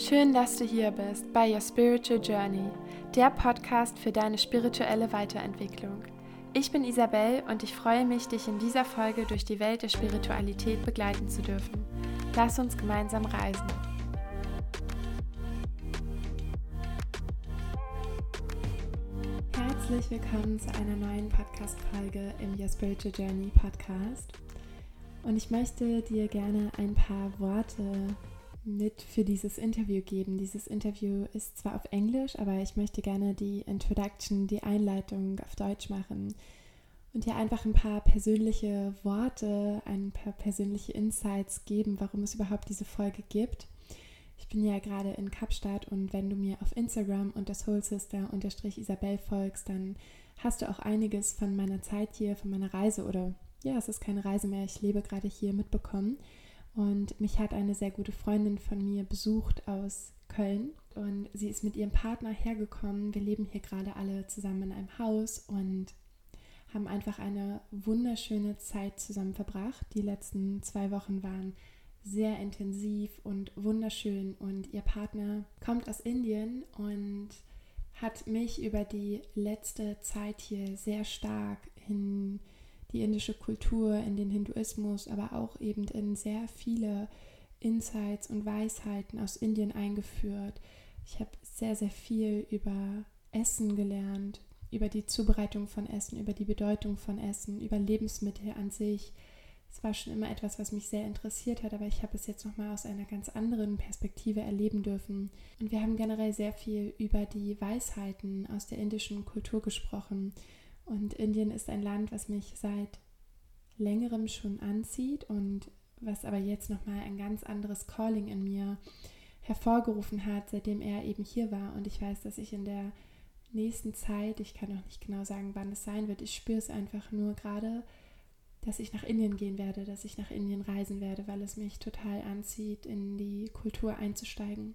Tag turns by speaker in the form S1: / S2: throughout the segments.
S1: Schön, dass du hier bist bei Your Spiritual Journey, der Podcast für deine spirituelle Weiterentwicklung. Ich bin Isabel und ich freue mich, dich in dieser Folge durch die Welt der Spiritualität begleiten zu dürfen. Lass uns gemeinsam reisen. Herzlich willkommen zu einer neuen Podcast-Folge im Your Spiritual Journey Podcast. Und ich möchte dir gerne ein paar Worte mit für dieses Interview geben. Dieses Interview ist zwar auf Englisch, aber ich möchte gerne die Introduction, die Einleitung auf Deutsch machen und dir einfach ein paar persönliche Worte, ein paar persönliche Insights geben, warum es überhaupt diese Folge gibt. Ich bin ja gerade in Kapstadt und wenn du mir auf Instagram unter soulsister-isabel folgst, dann hast du auch einiges von meiner Zeit hier, von meiner Reise oder ja, es ist keine Reise mehr, ich lebe gerade hier mitbekommen. Und mich hat eine sehr gute Freundin von mir besucht aus Köln und sie ist mit ihrem Partner hergekommen. Wir leben hier gerade alle zusammen in einem Haus und haben einfach eine wunderschöne Zeit zusammen verbracht. Die letzten zwei Wochen waren sehr intensiv und wunderschön und ihr Partner kommt aus Indien und hat mich über die letzte Zeit hier sehr stark in die indische Kultur, in den Hinduismus, aber auch eben in sehr viele Insights und Weisheiten aus Indien eingeführt. Ich habe sehr, sehr viel über Essen gelernt, über die Zubereitung von Essen, über die Bedeutung von Essen, über Lebensmittel an sich. Es war schon immer etwas, was mich sehr interessiert hat, aber ich habe es jetzt nochmal aus einer ganz anderen Perspektive erleben dürfen. Und wir haben generell sehr viel über die Weisheiten aus der indischen Kultur gesprochen und Indien ist ein Land, was mich seit längerem schon anzieht und was aber jetzt nochmal ein ganz anderes Calling in mir hervorgerufen hat, seitdem er eben hier war. Und ich weiß, dass ich in der nächsten Zeit, ich kann auch nicht genau sagen, wann es sein wird, ich spüre es einfach nur gerade, dass ich nach Indien gehen werde, dass ich nach Indien reisen werde, weil es mich total anzieht, in die Kultur einzusteigen.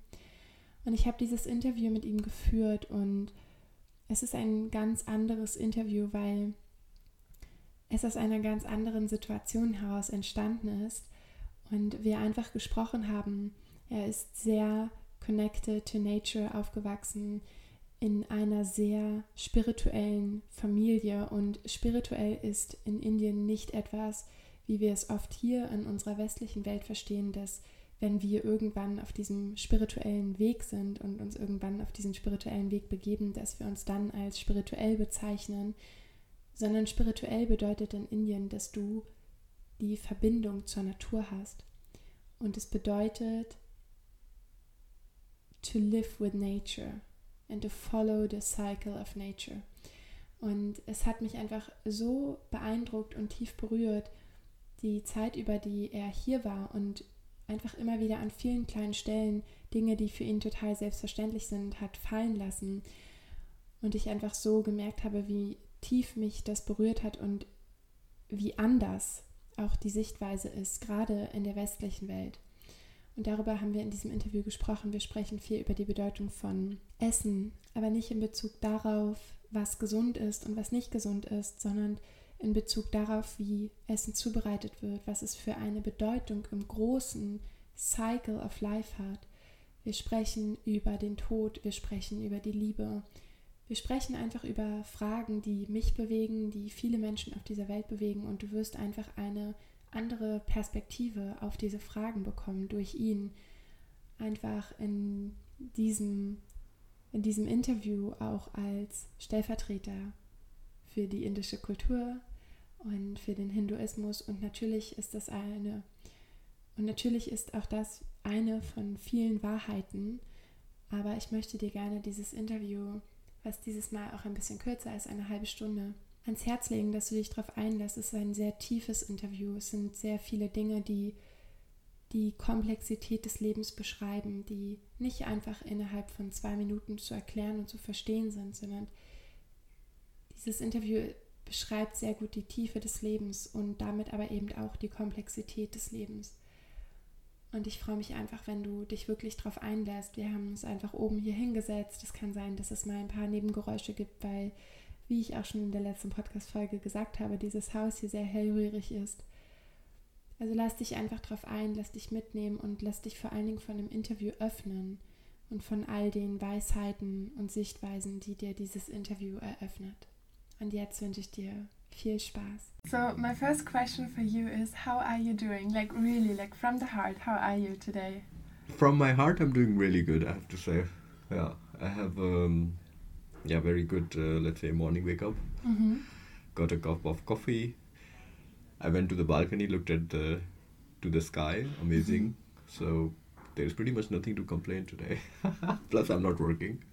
S1: Und ich habe dieses Interview mit ihm geführt und es ist ein ganz anderes Interview, weil es aus einer ganz anderen Situation heraus entstanden ist und wir einfach gesprochen haben. Er ist sehr connected to nature aufgewachsen in einer sehr spirituellen Familie und spirituell ist in Indien nicht etwas, wie wir es oft hier in unserer westlichen Welt verstehen, dass wenn wir irgendwann auf diesem spirituellen Weg sind und uns irgendwann auf diesen spirituellen Weg begeben, dass wir uns dann als spirituell bezeichnen, sondern spirituell bedeutet in Indien, dass du die Verbindung zur Natur hast. Und es bedeutet to live with nature and to follow the cycle of nature. Und es hat mich einfach so beeindruckt und tief berührt, die Zeit, über die er hier war und einfach immer wieder an vielen kleinen Stellen Dinge, die für ihn total selbstverständlich sind, hat fallen lassen. Und ich einfach so gemerkt habe, wie tief mich das berührt hat und wie anders auch die Sichtweise ist, gerade in der westlichen Welt. Und darüber haben wir in diesem Interview gesprochen. Wir sprechen viel über die Bedeutung von Essen, aber nicht in Bezug darauf, was gesund ist und was nicht gesund ist, sondern in Bezug darauf, wie Essen zubereitet wird, was es für eine Bedeutung im großen Cycle of Life hat. Wir sprechen über den Tod, wir sprechen über die Liebe. Wir sprechen einfach über Fragen, die mich bewegen, die viele Menschen auf dieser Welt bewegen und du wirst einfach eine andere Perspektive auf diese Fragen bekommen durch ihn. Einfach in diesem, in diesem Interview auch als Stellvertreter für die indische Kultur und für den Hinduismus. Und natürlich ist das eine, und natürlich ist auch das eine von vielen Wahrheiten. Aber ich möchte dir gerne dieses Interview, was dieses Mal auch ein bisschen kürzer ist, eine halbe Stunde, ans Herz legen, dass du dich darauf einlässt. Es ist ein sehr tiefes Interview. Es sind sehr viele Dinge, die die Komplexität des Lebens beschreiben, die nicht einfach innerhalb von zwei Minuten zu erklären und zu verstehen sind, sondern dieses Interview beschreibt sehr gut die Tiefe des Lebens und damit aber eben auch die Komplexität des Lebens. Und ich freue mich einfach, wenn du dich wirklich darauf einlässt. Wir haben uns einfach oben hier hingesetzt. Es kann sein, dass es mal ein paar Nebengeräusche gibt, weil, wie ich auch schon in der letzten Podcast-Folge gesagt habe, dieses Haus hier sehr hellrührig ist. Also lass dich einfach darauf ein, lass dich mitnehmen und lass dich vor allen Dingen von dem Interview öffnen. und von all den Weisheiten und Sichtweisen, die dir dieses Interview eröffnet. Und jetzt wünsche ich dir viel Spaß.
S2: So, my first question for you is how are you doing? Like really, like from the heart, how are you today?
S3: From my heart, I'm doing really good, I have to say. Yeah, I have um yeah, very good uh, let's say morning wake up.
S2: Mm-hmm.
S3: Got a cup of coffee. I went to the balcony, looked at the to the sky, amazing. So there's pretty much nothing to complain today. Plus, I'm not working.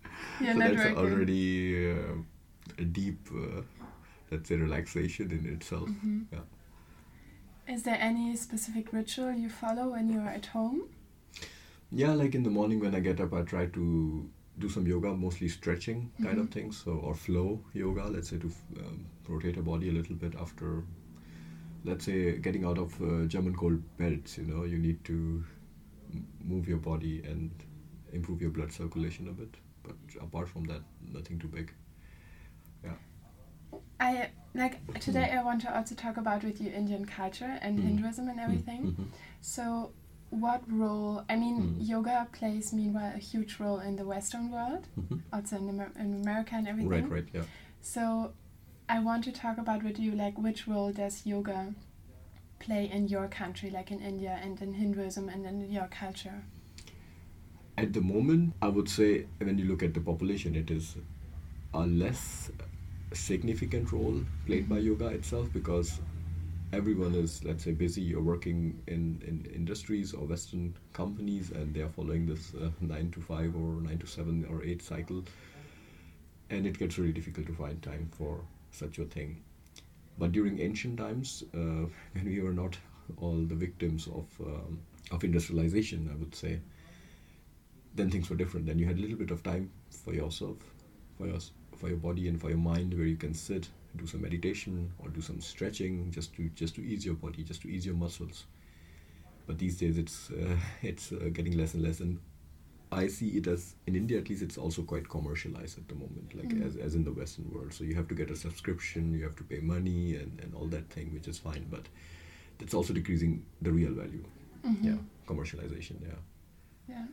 S2: You're
S3: so
S2: not
S3: that's
S2: working.
S3: already uh, a deep, uh, let's say, relaxation in itself.
S2: Mhm.
S3: Yeah.
S2: Is there any specific ritual you follow when you are at home?
S3: Yeah, like in the morning when I get up, I try to do some yoga, mostly stretching kind of
S2: Mhm.
S3: things, so or flow yoga. Let's say to um, rotate a body a little bit after, let's say, getting out of uh, German cold belts. You know, you need to m- move your body and improve your blood circulation a bit. But apart from that, nothing too big.
S2: I like today. I want to also talk about with you Indian culture and
S3: Mm.
S2: Hinduism and everything.
S3: Mhm.
S2: So, what role? I mean,
S3: Mm.
S2: yoga plays meanwhile a huge role in the Western world,
S3: Mhm.
S2: also in, Amer- in America and everything.
S3: Right, right, yeah.
S2: So, I want to talk about with you like which role does yoga play in your country, like in India and in Hinduism and in your culture?
S3: At the moment, I would say when you look at the population, it is a less significant role played by yoga itself because everyone is, let's say, busy or working in, in industries or Western companies and they are following this uh, 9 to 5 or 9 to 7 or 8 cycle. And it gets really difficult to find time for such a thing. But during ancient times, uh, when we were not all the victims of, um, of industrialization, I would say, then things were different. Then you had a little bit of time for yourself, for your for your body and for your mind, where you can sit, do some meditation or do some stretching, just to just to ease your body, just to ease your muscles. But these days, it's uh, it's uh, getting less and less, and I see it as in India at least, it's also quite commercialized at the moment, like
S2: Mm.
S3: as as in the Western world. So you have to get a subscription, you have to pay money, and and all that thing, which is fine, but that's also decreasing the real value.
S2: Mhm.
S3: Yeah, commercialization. Yeah.
S2: Yeah.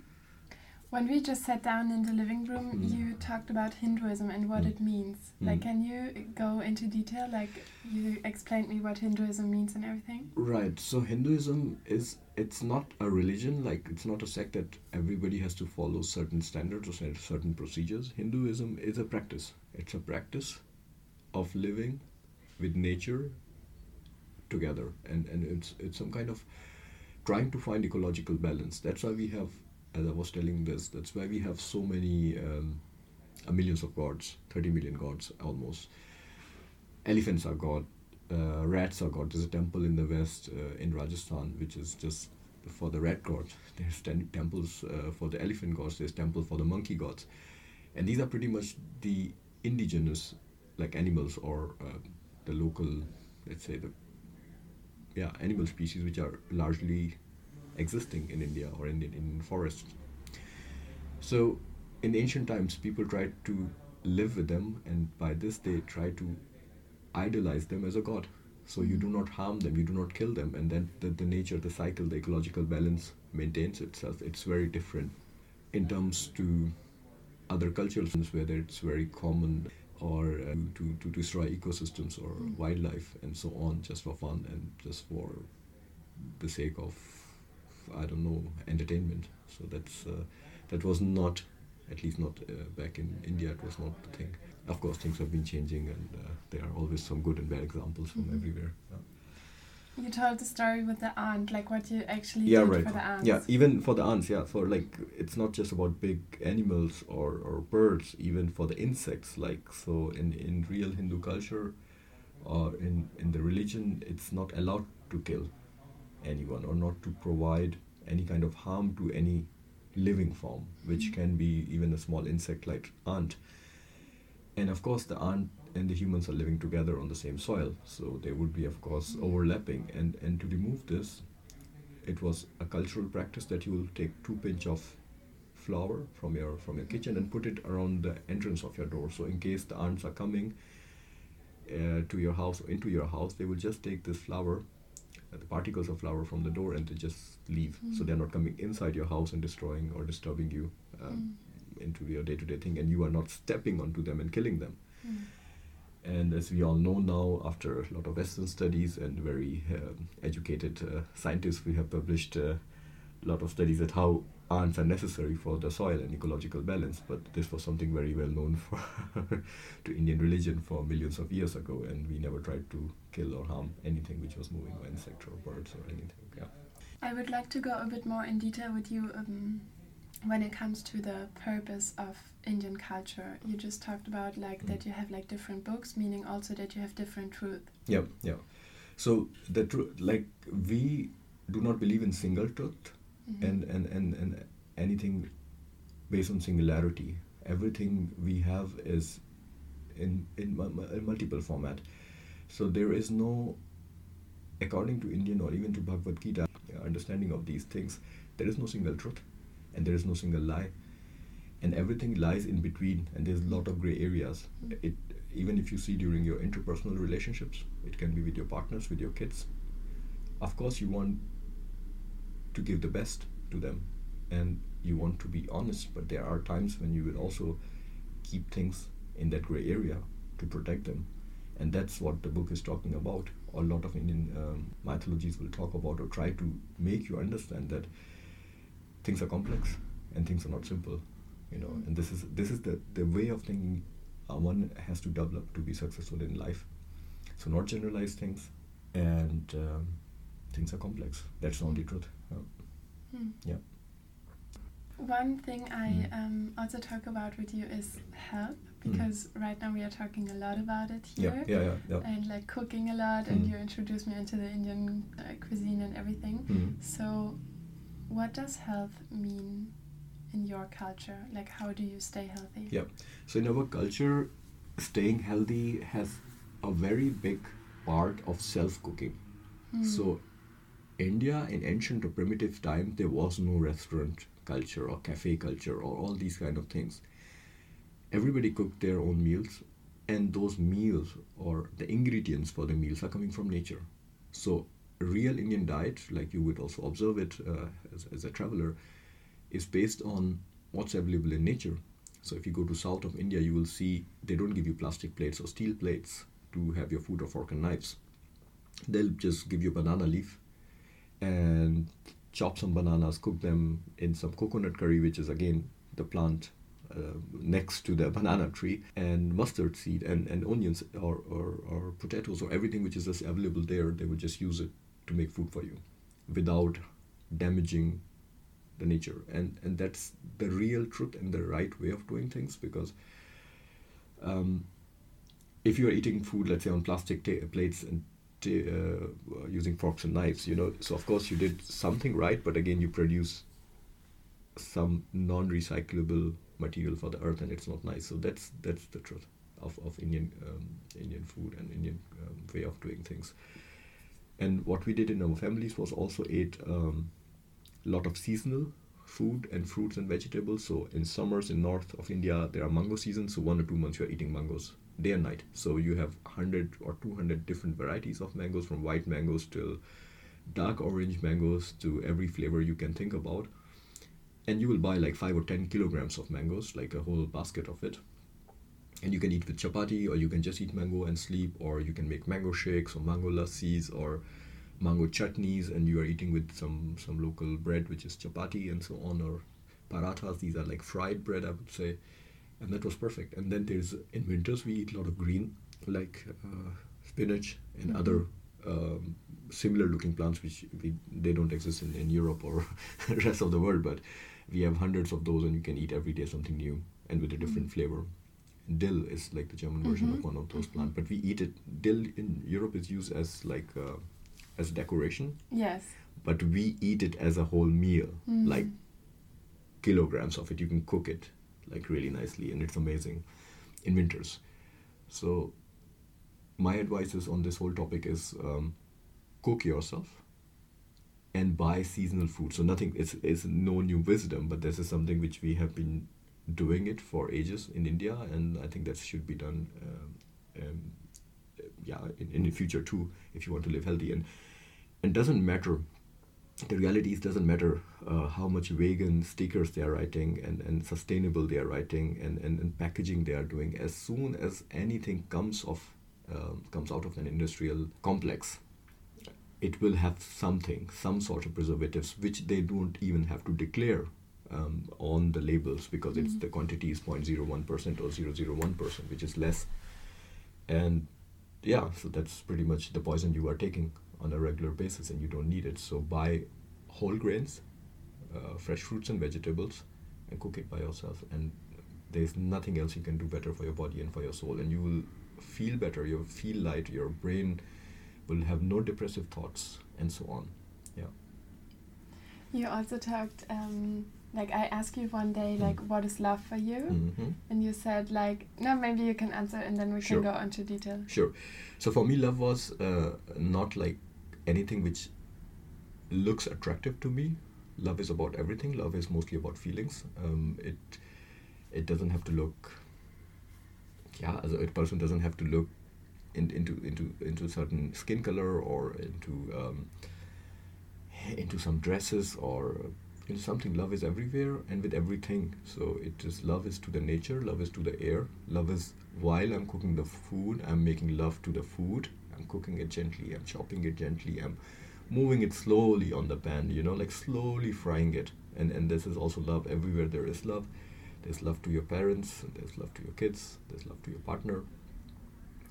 S2: When we just sat down in the living room,
S3: Mm.
S2: you talked about Hinduism and what
S3: Mm.
S2: it means.
S3: Mm.
S2: Like, can you go into detail? Like, you explained me what Hinduism means and everything.
S3: Right. So Hinduism is it's not a religion. Like it's not a sect that everybody has to follow certain standards or certain procedures. Hinduism is a practice. It's a practice of living with nature together, and and it's it's some kind of trying to find ecological balance. That's why we have, as I was telling this, that's why we have so many um, uh, millions of gods, thirty million gods almost. Elephants are god, uh, rats are god. There's a temple in the west uh, in Rajasthan which is just for the rat god. There's ten temples uh, for the elephant gods. There's temple for the monkey gods, and these are pretty much the indigenous like animals or uh, the local, let's say the yeah animal species which are largely existing in India or in in forests. So in ancient times, people tried to live with them, and by this they try to idolize them as a god. So you do not harm them, you do not kill them, and then the, the nature, the cycle, the ecological balance maintains itself. It's very different in terms to other cultures, whether it's very common or uh, to, to destroy ecosystems or
S2: Mm.
S3: wildlife and so on, just for fun and just for the sake of, I don't know, entertainment. So that's uh, that was not, at least not uh, back in India, it was not the thing. Of course, things have been changing, and uh, there are always some good and bad examples from
S2: Mhm.
S3: everywhere.
S2: You told the story with the aunt, like what you actually
S3: Yeah,
S2: did
S3: right.
S2: for the ants.
S3: Yeah, even for the ants, yeah, for like it's not just about big animals or, or birds, even for the insects. Like so, in in real Hindu culture, or in in the religion, it's not allowed to kill anyone or not to provide any kind of harm to any living form, which
S2: Mhm.
S3: can be even a small insect like ant. And of course, the ant and the humans are living together on the same soil, so they would be, of course,
S2: Mhm.
S3: overlapping. And and to remove this, it was a cultural practice that you will take two pinch of flour from your from your kitchen and put it around the entrance of your door. So in case the ants are coming uh, to your house or into your house, they will just take this flour, the particles of flour from the door, and they just leave. So
S2: Mm.
S3: they're not coming inside your house and destroying or disturbing you um, mm. into your day-to-day thing and you are not stepping onto them and killing them mm. and as we all know now after a lot of western studies and very um, educated uh, scientists we have published uh, a lot of studies at how ants are necessary for the soil and ecological balance. But this was something very well known for to Indian religion for millions of years ago, and we never tried to kill or harm anything which was moving, or insect or birds or anything. Yeah.
S2: I would like to go a bit more in detail with you um, when it comes to the purpose of Indian culture. You just talked about like mm. that you have like different books, meaning also that you have different truth.
S3: Yeah, yeah. So the truth, like we do not believe in single truth mm-hmm. and, and, and, and anything based on singularity. Everything we have is in, in, in multiple format. So there is no, according to Indian or even to Bhagavad Gita, uh, understanding of these things, there is no single truth and there is no single lie. And everything lies in between, and there's a lot of gray areas. It even if you see during your interpersonal relationships, it can be with your partners, with your kids. Of course, you want to give the best to them and you want to be honest but there are times when you will also keep things in that gray area to protect them and that's what the book is talking about a lot of indian um, mythologies will talk about or try to make you understand that things are complex and things are not simple you know and this is this is the, the way of thinking uh, one has to develop to be successful in life so not generalize things and um, things are complex that's the only truth Hmm. Yeah.
S2: One thing I mm. um, also talk about with you is health hmm. Because mm. right now we are talking a lot about it here
S3: yeah, yeah, yeah,
S2: and like cooking a lot and hmm. you introduced me into the Indian uh, cuisine and everything. So what does health mean in your culture? Like how do you stay healthy?
S3: Yeah. So in our culture staying healthy has a very big part of self cooking. So India in ancient or primitive time there was no restaurant culture or cafe culture or all these kind of things. Everybody cooked their own meals and those meals or the ingredients for the meals are coming from nature. So real Indian diet, like you would also observe it uh, as, as a traveler, is based on what's available in nature. So if you go to south of India, you will see they don't give you plastic plates or steel plates to have your food or fork and knives. They'll just give you a banana leaf and chop some bananas, cook them in some coconut curry, which is again the plant next to the banana tree, and mustard seed and, and onions or, or, or potatoes or everything which is just available there, they will just use it to make food for you without damaging the nature. And, and that's the real truth and the right way of doing things because um, if you are eating food, let's say on plastic ta- plates and uh, using forks and knives you know so of course you did something right but again you produce some non-recyclable material for the earth and it's not nice so that's that's the truth of, of indian um, indian food and indian um, way of doing things and what we did in our families was also ate a um, lot of seasonal food and fruits and vegetables so in summers in north of india there are mango seasons so one or two months you're eating mangoes day and night. So you have 100 or 200 different varieties of mangoes, from white mangoes till dark orange mangoes to every flavor you can think about. And you will buy like 5 or 10 kilograms of mangoes, like a whole basket of it. And you can eat with chapati, or you can just eat mango and sleep, or you can make mango shakes, or mango lassis, or mango chutneys, and you are eating with some, some local bread, which is chapati, and so on, or parathas. These are like fried bread, I would say and that was perfect. And then there's in winters we eat a lot of green, like uh, spinach and mm-hmm. other um, similar looking plants which we, they don't exist in, in Europe or the rest of the world, but we have hundreds of those and you can eat every day something new and with a different mm-hmm. flavor. Dill is like the German version mm-hmm. of one of those mm-hmm. plants, but we eat it. Dill in Europe is used as like uh, as decoration.
S2: Yes.
S3: But we eat it as a whole meal, mm. like kilograms of it. You can cook it like really nicely, and it's amazing in winters. So my advice is on this whole topic is um, cook yourself and buy seasonal food. So nothing it's it's no new wisdom, but this is something which we have been doing it for ages in India, and I think that should be done. Um, um, yeah, in, in the future too, if you want to live healthy, and it doesn't matter the reality is doesn't matter uh, how much vegan stickers they are writing and, and sustainable they are writing and, and, and packaging they are doing as soon as anything comes of um, comes out of an industrial complex it will have something some sort of preservatives which they don't even have to declare um, on the labels because mm-hmm. it's the quantity is 0.01% or 001% which is less and yeah so that's pretty much the poison you are taking on a regular basis and you don't need it. So buy whole grains, uh, fresh fruits and vegetables, and cook it by yourself. And there's nothing else you can do better for your body and for your soul. And you will feel better, you'll feel light, your brain will have no depressive thoughts, and so on. Yeah.
S2: You also talked, um, like, I asked you one day, like, mm. what is love for you? Mm-hmm. And you said, like, no, maybe you can answer and then we sure. can go into detail.
S3: Sure. So for me, love was uh, not like anything which looks attractive to me. Love is about everything. Love is mostly about feelings. Um, it it doesn't have to look. Yeah, as a person doesn't have to look in, into into into certain skin color or into um, into some dresses or into something. Love is everywhere and with everything. So it is love is to the nature. Love is to the air. Love is while I'm cooking the food, I'm making love to the food I'm cooking it gently, I'm chopping it gently, I'm moving it slowly on the pan, you know, like slowly frying it. And, and this is also love. Everywhere there is love. There's love to your parents, there's love to your kids, there's love to your partner,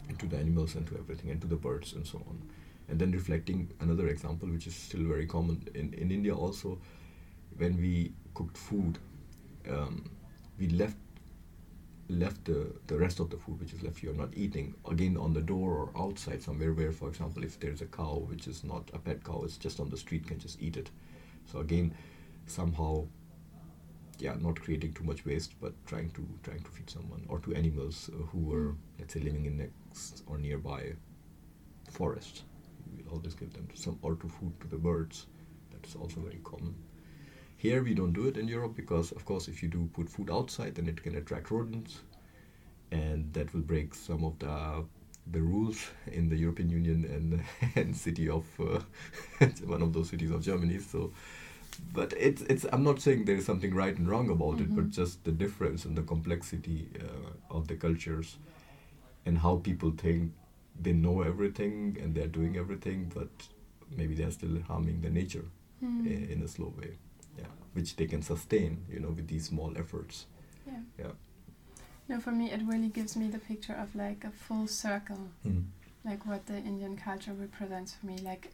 S3: and to the animals and to everything, and to the birds and so on. And then reflecting another example, which is still very common in, in India also, when we cooked food, um, we left left the, the rest of the food which is left you're not eating again on the door or outside somewhere where for example if there's a cow which is not a pet cow it's just on the street can just eat it so again somehow yeah not creating too much waste but trying to trying to feed someone or to animals uh, who are let's say living in next or nearby forest we always give them some or to food to the birds. That's also very common. Here we don't do it in Europe because, of course, if you do put food outside, then it can attract rodents, and that will break some of the the rules in the European Union and and city of uh, one of those cities of Germany. So, but it's it's I'm not saying there is something right and wrong about mm-hmm. it, but mm-hmm. just the difference and the complexity uh, of the cultures and how people think they know everything and they're doing everything, but maybe they're still harming the nature mm. in, in a slow way yeah, which they can sustain, you know, with these small efforts.
S2: Yeah. Yeah. No, for me, it really gives me the picture of like a full circle, mm. like what the Indian culture represents for me, like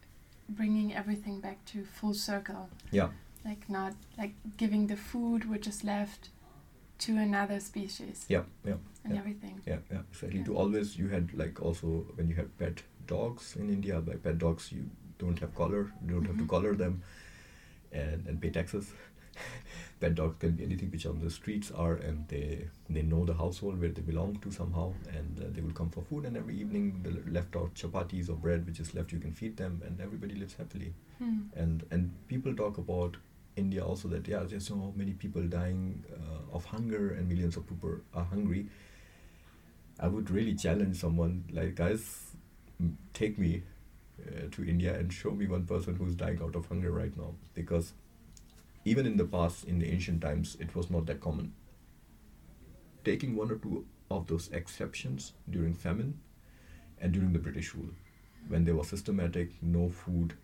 S2: bringing everything back to full circle.
S3: Yeah.
S2: Like not like giving the food which is left to another species.
S3: Yeah, yeah.
S2: And
S3: yeah.
S2: everything.
S3: Yeah, yeah, exactly. Yeah. To always, you had like also when you had pet dogs in India, by pet dogs, you don't have collar, you don't mm -hmm. have to mm-hmm. collar them and, and pay taxes. Pet dogs can be anything which on the streets are, and they they know the household where they belong to somehow, and uh, they will come for food. And every evening, the left out chapatis or bread which is left, you can feed them, and everybody lives happily. Hmm. And and people talk about India also that yeah, there's so many people dying uh, of hunger, and millions of people are hungry. I would really challenge someone like guys, take me uh, to India and show me one person who's dying out of hunger right now. Because even in the past, in the ancient times, it was not that common. Taking one or two of those exceptions during famine and during the British rule, when there was systematic no food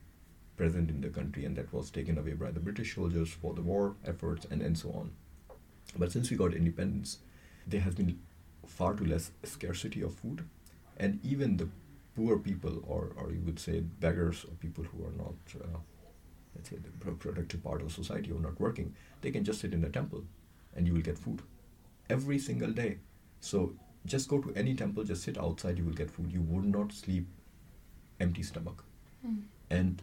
S3: present in the country, and that was taken away by the British soldiers for the war efforts and, and so on. But since we got independence, there has been far too less scarcity of food, and even the poor people, or, or you would say beggars, or people who are not, uh, let's say, the productive part of society, who are not working, they can just sit in a temple and you will get food every single day. So just go to any temple, just sit outside, you will get food. You would not sleep empty stomach. Mm. And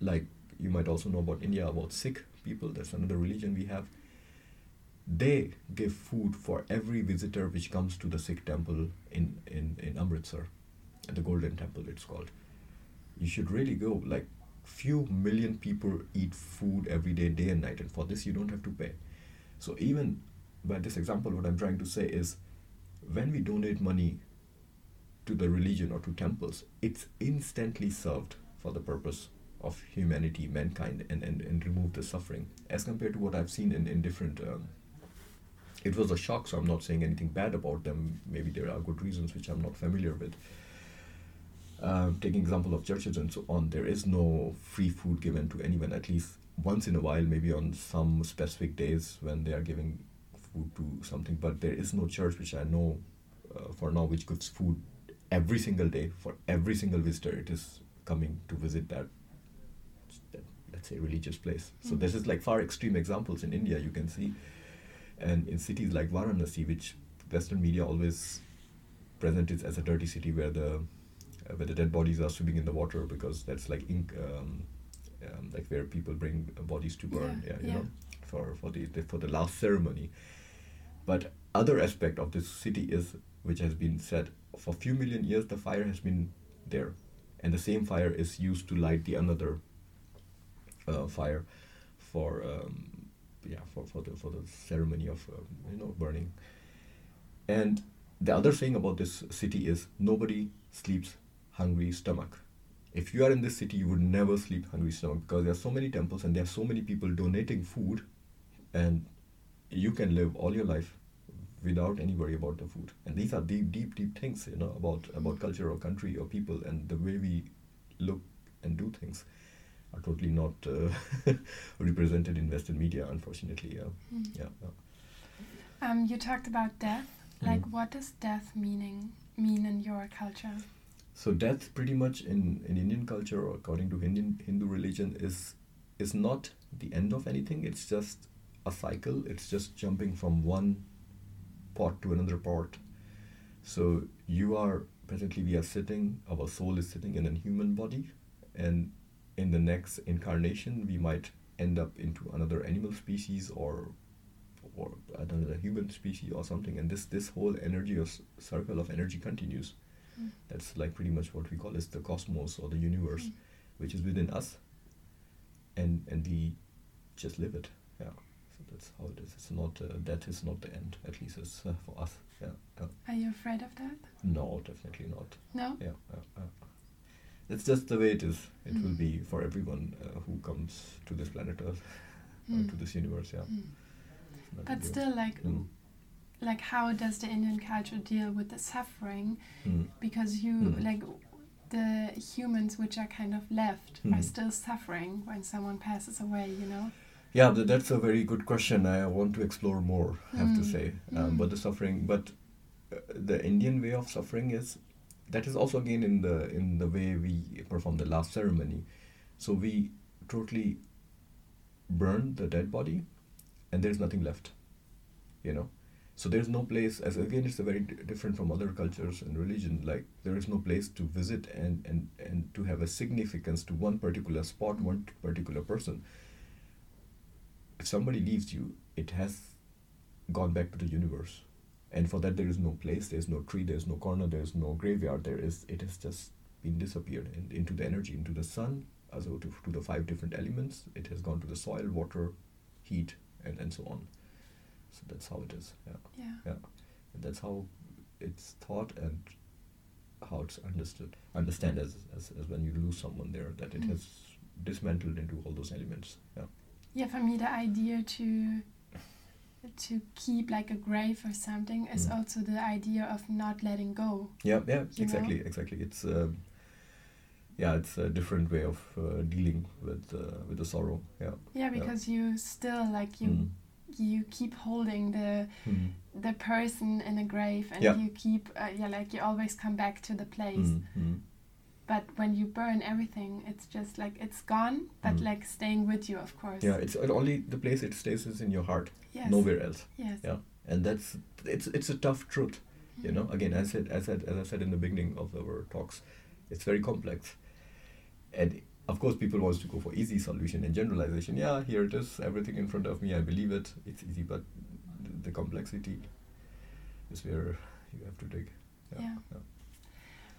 S3: like you might also know about India, about Sikh people, that's another religion we have. They give food for every visitor which comes to the Sikh temple in, in, in Amritsar the Golden Temple, it's called. You should really go. Like, few million people eat food every day, day and night, and for this you don't have to pay. So even by this example, what I'm trying to say is, when we donate money to the religion or to temples, it's instantly served for the purpose of humanity, mankind, and, and, and remove the suffering. As compared to what I've seen in, in different. Um, it was a shock, so I'm not saying anything bad about them. Maybe there are good reasons which I'm not familiar with. Uh, taking example of churches and so on, there is no free food given to anyone. At least once in a while, maybe on some specific days when they are giving food to something. But there is no church which I know uh, for now which gives food every single day for every single visitor. It is coming to visit that, that let's say religious place. Mm. So this is like far extreme examples in India you can see, and in cities like Varanasi, which Western media always present it as a dirty city where the where the dead bodies are swimming in the water because that's like ink, um, um, like where people bring bodies to burn. Yeah, yeah you yeah. know, for for the, the for the last ceremony. But other aspect of this city is which has been said for a few million years the fire has been there and the same fire is used to light the another uh, fire for um, yeah for, for the for the ceremony of um, you know burning and the other thing about this city is nobody sleeps hungry stomach if you are in this city you would never sleep hungry stomach because there are so many temples and there are so many people donating food and you can live all your life without any worry about the food. And these are deep, deep, deep things, you know, about about culture or country or people and the way we look and do things are totally not uh, represented in Western media, unfortunately. Yeah, mm. yeah.
S1: yeah. Um, you talked about death. Hmm. Like, mm. what does death meaning mean in your culture?
S3: So death, pretty much in, in Indian culture or according to Indian Hindu religion, is is not the end of anything. It's just a cycle. It's just jumping from one part to another part. So you are presently we are sitting, our soul is sitting in a human body, and in the next incarnation we might end up into another animal species or or another human species or something. And this this whole energy of circle of energy continues. Mm. That's like pretty much what we call as the cosmos or the universe, mm. which is within us. And and we just live it. Yeah so that's how it is. It's not uh, that is not the end. At least it's uh, for us. Yeah, yeah.
S1: Are you afraid of that?
S3: No, definitely not.
S1: No.
S3: Yeah. Uh, it's just the way it is. It mm. will be for everyone uh, who comes to this planet Earth, mm. to this universe. Yeah. Mm.
S1: But still, like. Mm. Like how does the Indian culture deal with the suffering? Mm. Because you mm. like the humans which are kind of left are still suffering when someone passes away. You know.
S3: Yeah, that's a very good question. I want to explore more. I have mm. to say, um, mm. but the suffering, but uh, the Indian way of suffering is that is also again in the in the way we perform the last ceremony. So we totally burn the dead body, and there's nothing left. You know, so there's no place. As again, it's a very d- different from other cultures and religion. Like there is no place to visit and and and to have a significance to one particular spot, one particular person if somebody leaves you, it has gone back to the universe. And for that, there is no place, there's no tree, there's no corner, there's no graveyard. There is, it has just been disappeared in, into the energy, into the sun, as to, to the five different elements. It has gone to the soil, water, heat, and, and so on. So that's how it is. Yeah.
S1: Yeah.
S3: yeah. And that's how it's thought and how it's understood. Understand as, as, as when you lose someone there, that it mm. has dismantled into all those elements. Yeah
S1: yeah for me the idea to to keep like a grave or something is mm. also the idea of not letting go
S3: yeah yeah exactly know? exactly it's uh, yeah it's a different way of uh, dealing with uh, with the sorrow yeah
S1: yeah because yeah. you still like you mm. You keep holding the mm. the person in a grave and yeah. you keep uh, yeah like you always come back to the place. Mm, but when you burn everything it's just like it's gone but mm. like staying with you of course.
S3: Yeah it's only the place it stays is in your heart. Yes. nowhere else.
S1: Yes.
S3: Yeah. And that's it's it's a tough truth you know? Again as I said as I, as I said in the beginning of our talks it's very complex. And of course people wants to go for easy solution and generalization yeah here it is everything in front of me i believe it it's easy but the complexity is where you have to dig
S1: yeah, yeah. yeah.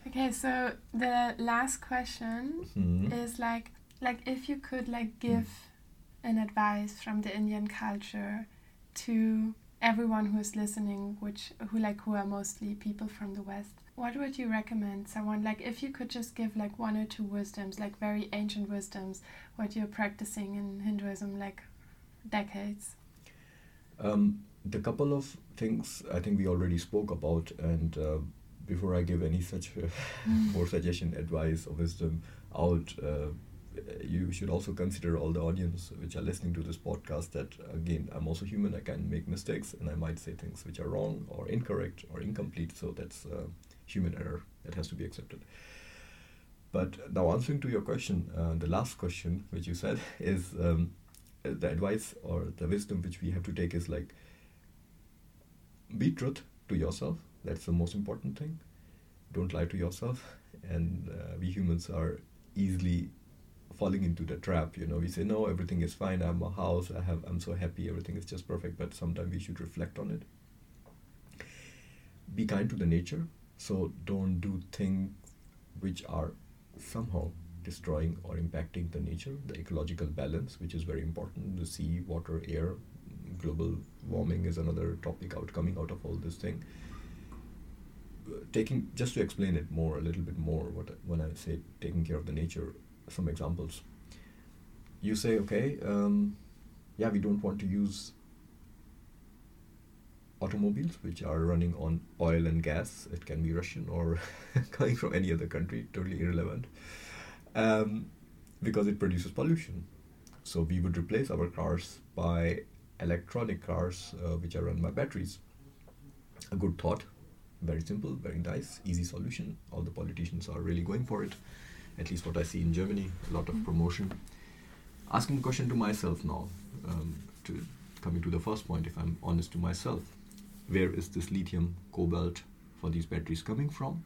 S1: Okay, so the last question mm-hmm. is like like if you could like give mm. an advice from the Indian culture to everyone who is listening, which who like who are mostly people from the West,
S2: what would you recommend someone like if you could just give like one or two wisdoms like very ancient wisdoms what you're practicing in hinduism like decades
S3: um, the couple of things i think we already spoke about and uh, before i give any such mm. more suggestion advice or wisdom out uh, you should also consider all the audience which are listening to this podcast that again i'm also human i can make mistakes and i might say things which are wrong or incorrect or incomplete so that's uh, human error that has to be accepted. But now, answering to your question, uh, the last question which you said is um, the advice or the wisdom which we have to take is like be truth to yourself. That's the most important thing. Don't lie to yourself. And uh, we humans are easily falling into the trap. You know, we say no, everything is fine. I'm a house. I have. I'm so happy. Everything is just perfect. But sometimes we should reflect on it. Be kind to the nature so don't do things which are somehow destroying or impacting the nature, the ecological balance, which is very important. The sea, water, air, global warming is another topic out coming out of all this thing. Taking just to explain it more, a little bit more, what when I say taking care of the nature, some examples. You say, okay, um, yeah, we don't want to use automobiles which are running on oil and gas. It can be Russian or coming from any other country, totally irrelevant, um, because it produces pollution. So we would replace our cars by electronic cars uh, which are run by batteries. A good thought, very simple, very nice, easy solution. All the politicians are really going for it. At least what I see in Germany, a lot of mm-hmm. promotion. Asking a question to myself now, um, to coming to the first point, if I'm honest to myself, where is this lithium cobalt for these batteries coming from?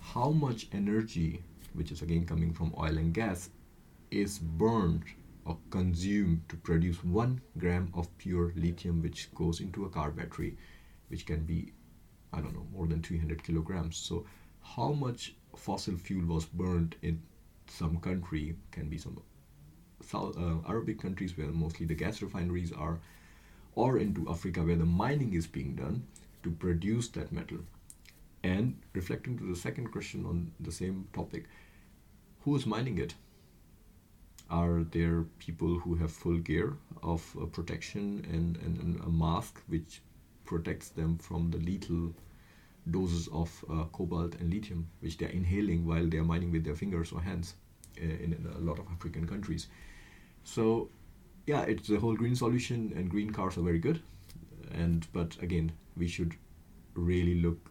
S3: How much energy which is again coming from oil and gas is burned or consumed to produce one gram of pure lithium which goes into a car battery which can be i don't know more than 300 kilograms? So how much fossil fuel was burned in some country can be some South, uh, arabic countries where mostly the gas refineries are or into Africa where the mining is being done to produce that metal. And reflecting to the second question on the same topic, who is mining it? Are there people who have full gear of uh, protection and, and, and, a mask which protects them from the lethal doses of uh, cobalt and lithium, which they're inhaling while they're mining with their fingers or hands uh, in, in a lot of African countries? So yeah, it's the whole green solution, and green cars are very good. And but again, we should really look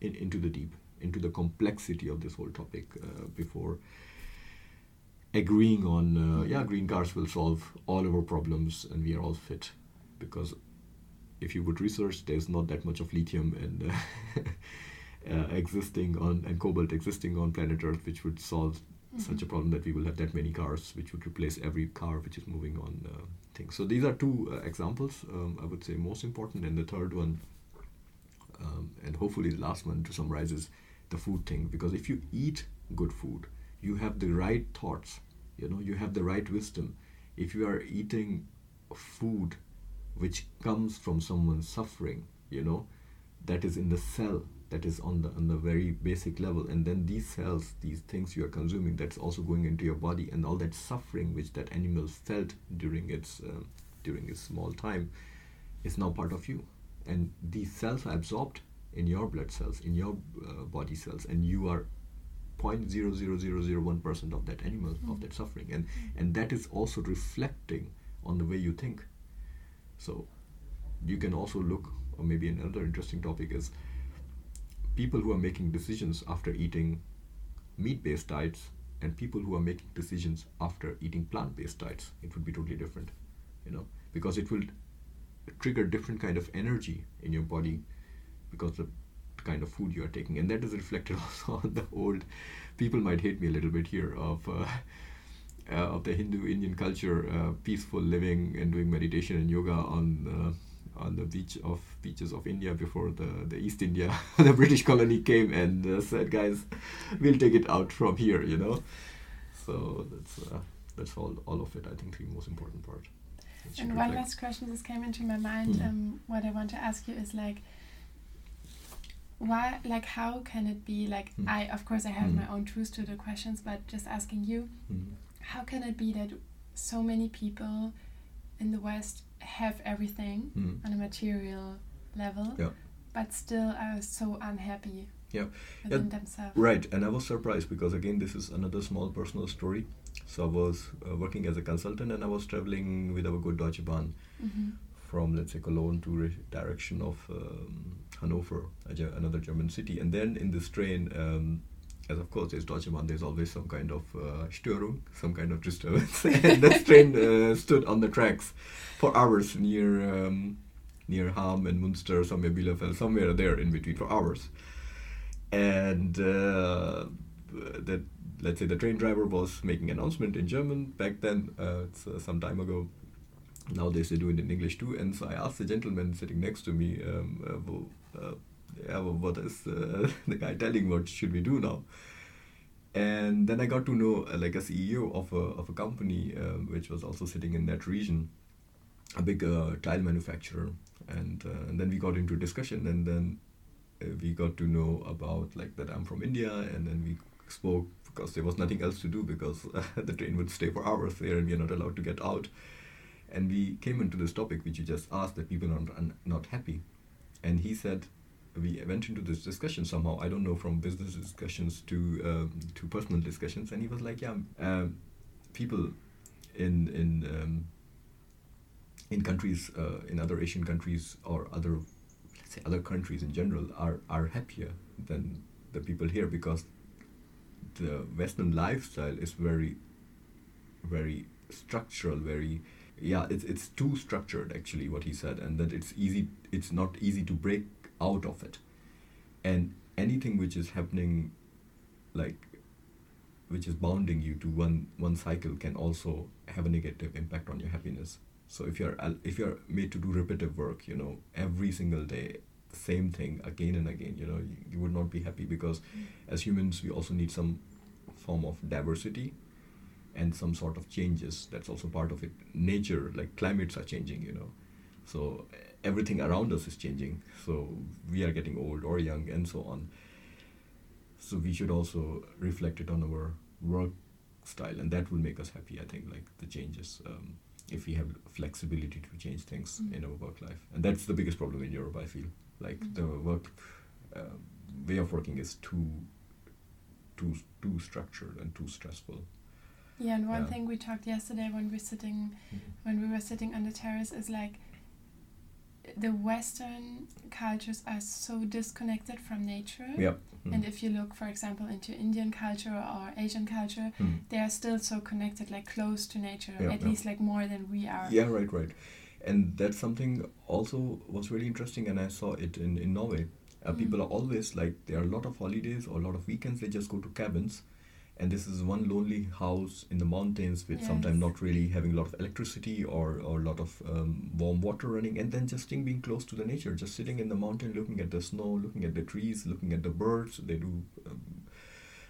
S3: in, into the deep, into the complexity of this whole topic uh, before agreeing on uh, yeah, green cars will solve all of our problems and we are all fit. Because if you would research, there's not that much of lithium and uh, uh, existing on and cobalt existing on planet Earth, which would solve mm-hmm. such a problem that we will have that many cars which would replace every car which is moving on uh, things. So these are two uh, examples, um, I would say most important. And the third one, um, and hopefully the last one to summarize is the food thing. Because if you eat good food, you have the right thoughts, you know, you have the right wisdom. If you are eating food which comes from someone suffering, you know, that is in the cell that is on the on the very basic level. And then these cells these things you are consuming that's also going into your body. And all that suffering which that animal felt during its uh, during its small time is now part of you. And these cells are absorbed in your blood cells in your uh, body cells. And you are 0.00001% of that animal mm. of that suffering. And and that is also reflecting on the way you think. So you can also look or maybe another interesting topic is people who are making decisions after eating meat based diets and people who are making decisions after eating plant based diets. It would be totally different you know because it will trigger different kind of energy in your body because the kind of food you are taking. And that is reflected also on the old people might hate me a little bit here of uh, uh, of the Hindu Indian culture, uh, peaceful living and doing meditation and yoga on uh, on the beach of beaches of India before the, the East India, the British colony came and uh, said, guys, we'll take it out from here, you know. So that's uh, that's all all of it. I think the most important part.
S2: And one last question just came into my mind. Mm. Um, what I want to ask you is like, why like how can it be like
S3: Mm.
S2: i of course i have
S3: Mm.
S2: my own truths to the questions but just asking you
S3: Mm.
S2: how can it be that so many people in the west have everything
S3: Mm.
S2: on a material level
S3: Yeah.
S2: but still are so unhappy
S3: Yeah.
S2: within
S3: Yeah,
S2: themselves
S3: Right, and I was surprised because again, this is another small personal story. So I was uh, working as a consultant, and I was traveling with our good Deutsche Bahn
S2: hmm
S3: from let's say Cologne to re- direction of um, Hanover, another German city. And then in this train, um, as of course there's Deutsche Bahn, there's always some kind of uh, Störung, some kind of disturbance. and this train uh, stood on the tracks for hours near um, near Hamm and Munster, somewhere Bielefeld, somewhere there in between for hours. And uh, that let's say the train driver was making announcement in German back then. Uh, it's uh, some time ago. Nowadays they do it in English too. And so I asked the gentleman sitting next to me, um, uh, uh, yeah, well, what is uh, the guy telling? What should we do now? And then I got to know uh, like a CEO of a of a company um, which was also sitting in that region, a big uh, tile manufacturer. And, uh, and then we got into discussion, and then uh, we got to know about like that I'm from India, and then we spoke because there was nothing else to do because the train would stay for hours there, and we are not allowed to get out. And we came into this topic which you just asked that people are not, not happy, and he said we went into this discussion somehow. I don't know from business discussions to um, to personal discussions, and he was like, yeah, um, people in in um, in countries uh, in other Asian countries or other let's say other countries in general are are happier than the people here because the Western lifestyle is very very structural, very yeah, it's it's too structured actually what he said, and that it's easy it's not easy to break out of it, and anything which is happening, like which is bounding you to one one cycle can also have a negative impact on your happiness. So if you're if you're made to do repetitive work, you know, every single day, same thing again and again, you know, you, you would not be happy because as humans we also need some form of diversity and some sort of changes. That's also part of it. Nature like climates are changing you know so everything around us is changing so we are getting old or young and so on so we should also reflect it on our work style and that will make us happy i think like the changes um, if we have flexibility to change things
S2: Mm.
S3: in our work life and that's the biggest problem in europe i feel like
S2: Mm.
S3: the work uh, way of working is too too too structured and too stressful
S2: yeah and one
S3: Yeah.
S2: thing we talked yesterday when we're sitting when we were sitting on the terrace is like the western cultures are so disconnected from nature
S3: yeah Mm.
S2: and if you look for example into indian culture or asian culture
S3: Mm.
S2: they are still so connected like close to nature
S3: Yeah,
S2: at
S3: yeah.
S2: least like more than we are
S3: Yeah, right, right. And that's something also was really interesting, and I saw it in, in Norway. Uh,
S2: Mm.
S3: People are always like, there are a lot of holidays or a lot of weekends, they just go to cabins. And this is one lonely house in the mountains with sometimes not really having a lot of electricity or, or a lot of um, warm water running, and then just being being close to the nature, just sitting in the mountain, looking at the snow, looking at the trees, looking at the birds. They do, um,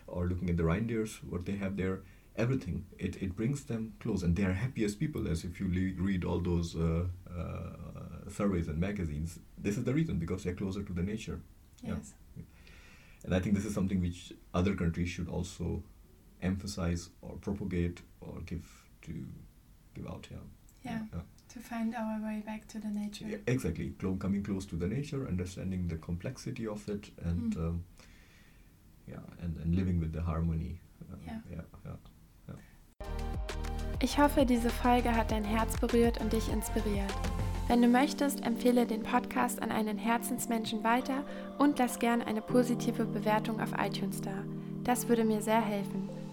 S3: or looking at the reindeers, what they have there everything it, it brings them close and they are happiest people as if you le- read all those uh, uh, surveys and magazines this is the reason because they're closer to the nature Yeah.
S2: yes
S3: and i think this is something which other countries should also emphasize or propagate or give to give out yeah
S2: yeah
S3: yeah.
S2: to find our way back to the nature
S3: Yeah, exactly Clo- coming close to the nature understanding the complexity of it and
S2: Mm.
S3: um, yeah and, and living with the harmony uh,
S2: Yeah.
S3: yeah, yeah.
S1: Ich hoffe, diese Folge hat dein Herz berührt und dich inspiriert. Wenn du möchtest, empfehle den Podcast an einen Herzensmenschen weiter und lass gerne eine positive Bewertung auf iTunes da. Das würde mir sehr helfen.